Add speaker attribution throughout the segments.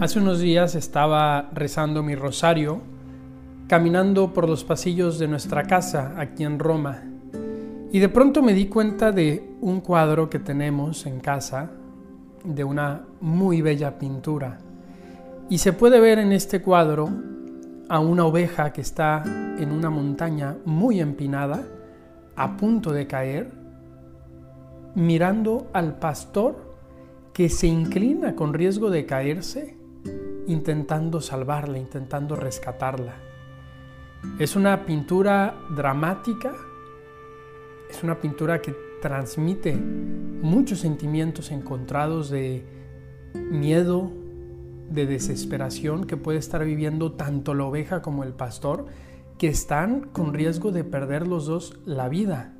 Speaker 1: Hace unos días estaba rezando mi rosario, caminando por los pasillos de nuestra casa aquí en Roma, y de pronto me di cuenta de un cuadro que tenemos en casa, de una muy bella pintura. Y se puede ver en este cuadro a una oveja que está en una montaña muy empinada, a punto de caer, mirando al pastor que se inclina con riesgo de caerse intentando salvarla, intentando rescatarla. Es una pintura dramática, es una pintura que transmite muchos sentimientos encontrados de miedo, de desesperación que puede estar viviendo tanto la oveja como el pastor, que están con riesgo de perder los dos la vida.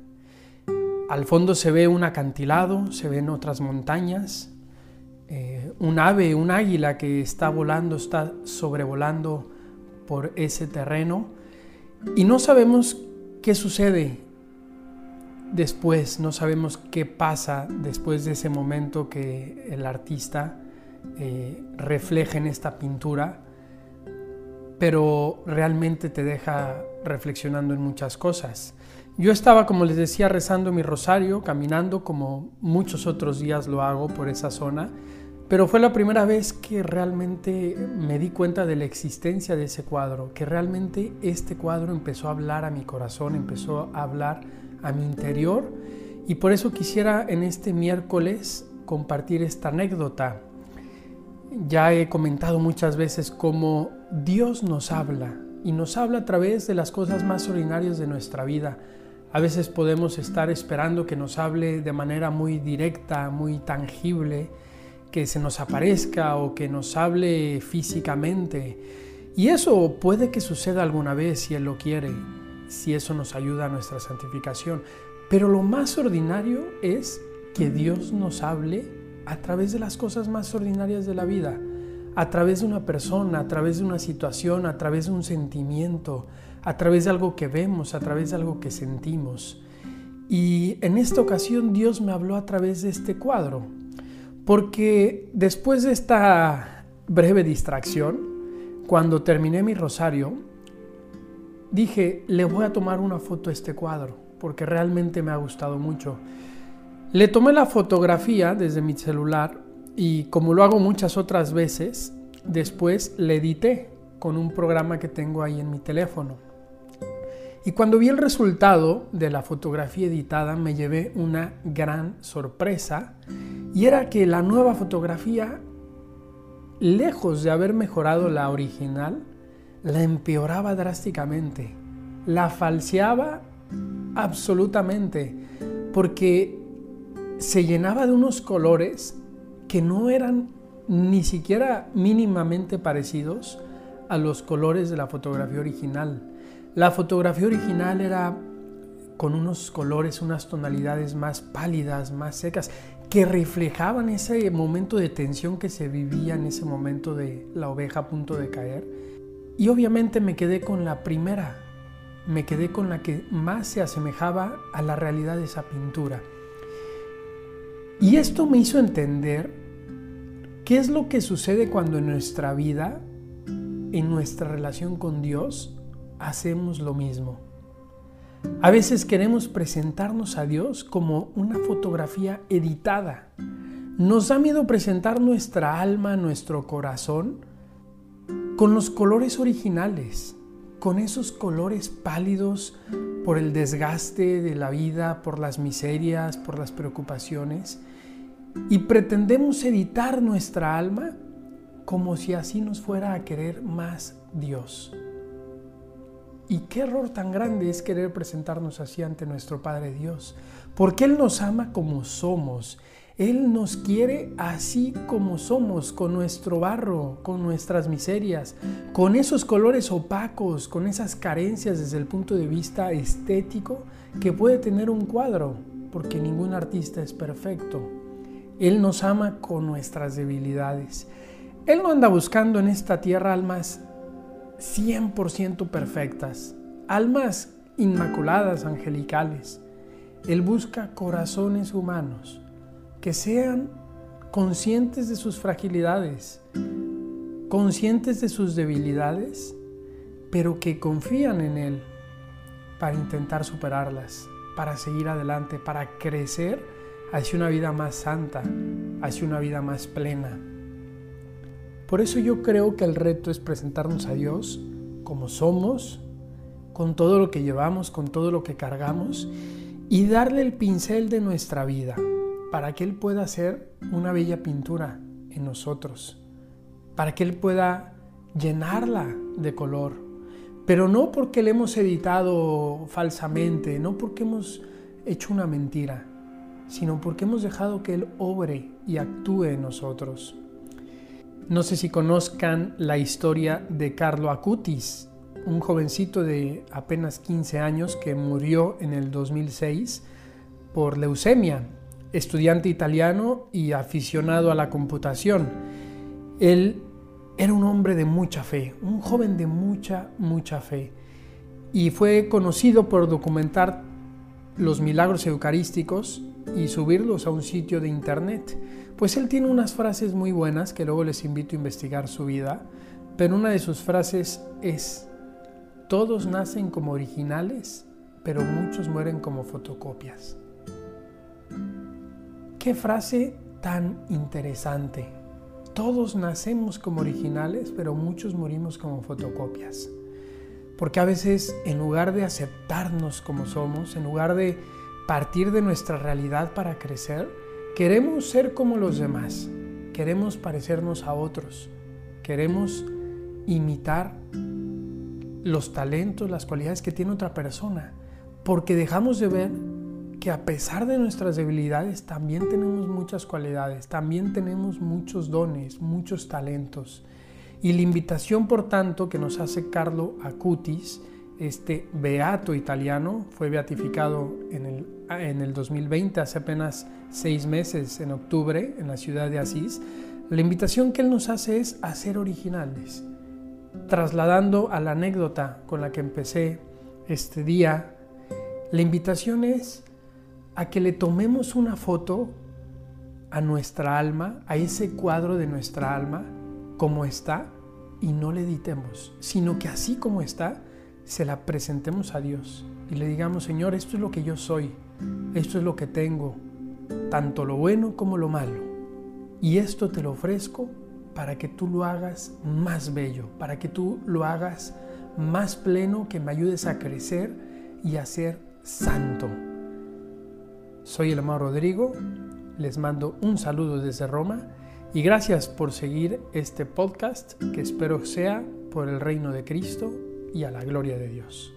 Speaker 1: Al fondo se ve un acantilado, se ven otras montañas, eh, un ave, un águila que está volando, está sobrevolando por ese terreno y no sabemos qué sucede después, no sabemos qué pasa después de ese momento que el artista eh, refleja en esta pintura, pero realmente te deja reflexionando en muchas cosas. Yo estaba, como les decía, rezando mi rosario, caminando como muchos otros días lo hago por esa zona, pero fue la primera vez que realmente me di cuenta de la existencia de ese cuadro, que realmente este cuadro empezó a hablar a mi corazón, empezó a hablar a mi interior y por eso quisiera en este miércoles compartir esta anécdota. Ya he comentado muchas veces cómo Dios nos habla y nos habla a través de las cosas más ordinarias de nuestra vida. A veces podemos estar esperando que nos hable de manera muy directa, muy tangible, que se nos aparezca o que nos hable físicamente. Y eso puede que suceda alguna vez si Él lo quiere, si eso nos ayuda a nuestra santificación. Pero lo más ordinario es que Dios nos hable a través de las cosas más ordinarias de la vida, a través de una persona, a través de una situación, a través de un sentimiento, a través de algo que vemos, a través de algo que sentimos. Y en esta ocasión Dios me habló a través de este cuadro, porque después de esta breve distracción, cuando terminé mi rosario, dije, le voy a tomar una foto a este cuadro, porque realmente me ha gustado mucho. Le tomé la fotografía desde mi celular y como lo hago muchas otras veces, después le edité con un programa que tengo ahí en mi teléfono. Y cuando vi el resultado de la fotografía editada me llevé una gran sorpresa y era que la nueva fotografía, lejos de haber mejorado la original, la empeoraba drásticamente, la falseaba absolutamente, porque se llenaba de unos colores que no eran ni siquiera mínimamente parecidos a los colores de la fotografía original. La fotografía original era con unos colores, unas tonalidades más pálidas, más secas, que reflejaban ese momento de tensión que se vivía en ese momento de la oveja a punto de caer. Y obviamente me quedé con la primera, me quedé con la que más se asemejaba a la realidad de esa pintura. Y esto me hizo entender qué es lo que sucede cuando en nuestra vida, en nuestra relación con Dios, hacemos lo mismo. A veces queremos presentarnos a Dios como una fotografía editada. Nos da miedo presentar nuestra alma, nuestro corazón, con los colores originales, con esos colores pálidos por el desgaste de la vida, por las miserias, por las preocupaciones, y pretendemos editar nuestra alma como si así nos fuera a querer más Dios. Y qué error tan grande es querer presentarnos así ante nuestro Padre Dios, porque Él nos ama como somos. Él nos quiere así como somos, con nuestro barro, con nuestras miserias, con esos colores opacos, con esas carencias desde el punto de vista estético que puede tener un cuadro, porque ningún artista es perfecto. Él nos ama con nuestras debilidades. Él no anda buscando en esta tierra almas 100% perfectas, almas inmaculadas, angelicales. Él busca corazones humanos que sean conscientes de sus fragilidades, conscientes de sus debilidades, pero que confían en Él para intentar superarlas, para seguir adelante, para crecer hacia una vida más santa, hacia una vida más plena. Por eso yo creo que el reto es presentarnos a Dios como somos, con todo lo que llevamos, con todo lo que cargamos, y darle el pincel de nuestra vida para que Él pueda hacer una bella pintura en nosotros, para que Él pueda llenarla de color, pero no porque le hemos editado falsamente, no porque hemos hecho una mentira, sino porque hemos dejado que Él obre y actúe en nosotros. No sé si conozcan la historia de Carlo Acutis, un jovencito de apenas 15 años que murió en el 2006 por leucemia, estudiante italiano y aficionado a la computación. Él era un hombre de mucha fe, un joven de mucha, mucha fe, y fue conocido por documentar los milagros eucarísticos y subirlos a un sitio de internet. Pues él tiene unas frases muy buenas que luego les invito a investigar su vida, pero una de sus frases es, todos nacen como originales, pero muchos mueren como fotocopias. Qué frase tan interesante. Todos nacemos como originales, pero muchos morimos como fotocopias. Porque a veces, en lugar de aceptarnos como somos, en lugar de partir de nuestra realidad para crecer, queremos ser como los demás, queremos parecernos a otros, queremos imitar los talentos, las cualidades que tiene otra persona, porque dejamos de ver que a pesar de nuestras debilidades también tenemos muchas cualidades, también tenemos muchos dones, muchos talentos. Y la invitación, por tanto, que nos hace Carlo Acutis este beato italiano, fue beatificado en el, en el 2020, hace apenas seis meses, en octubre, en la ciudad de Asís, la invitación que él nos hace es a ser originales, trasladando a la anécdota con la que empecé este día, la invitación es a que le tomemos una foto a nuestra alma, a ese cuadro de nuestra alma, como está, y no le editemos, sino que así como está, se la presentemos a Dios y le digamos, Señor, esto es lo que yo soy, esto es lo que tengo, tanto lo bueno como lo malo, y esto te lo ofrezco para que tú lo hagas más bello, para que tú lo hagas más pleno, que me ayudes a crecer y a ser santo. Soy el amado Rodrigo, les mando un saludo desde Roma y gracias por seguir este podcast que espero sea por el reino de Cristo y a la gloria de Dios.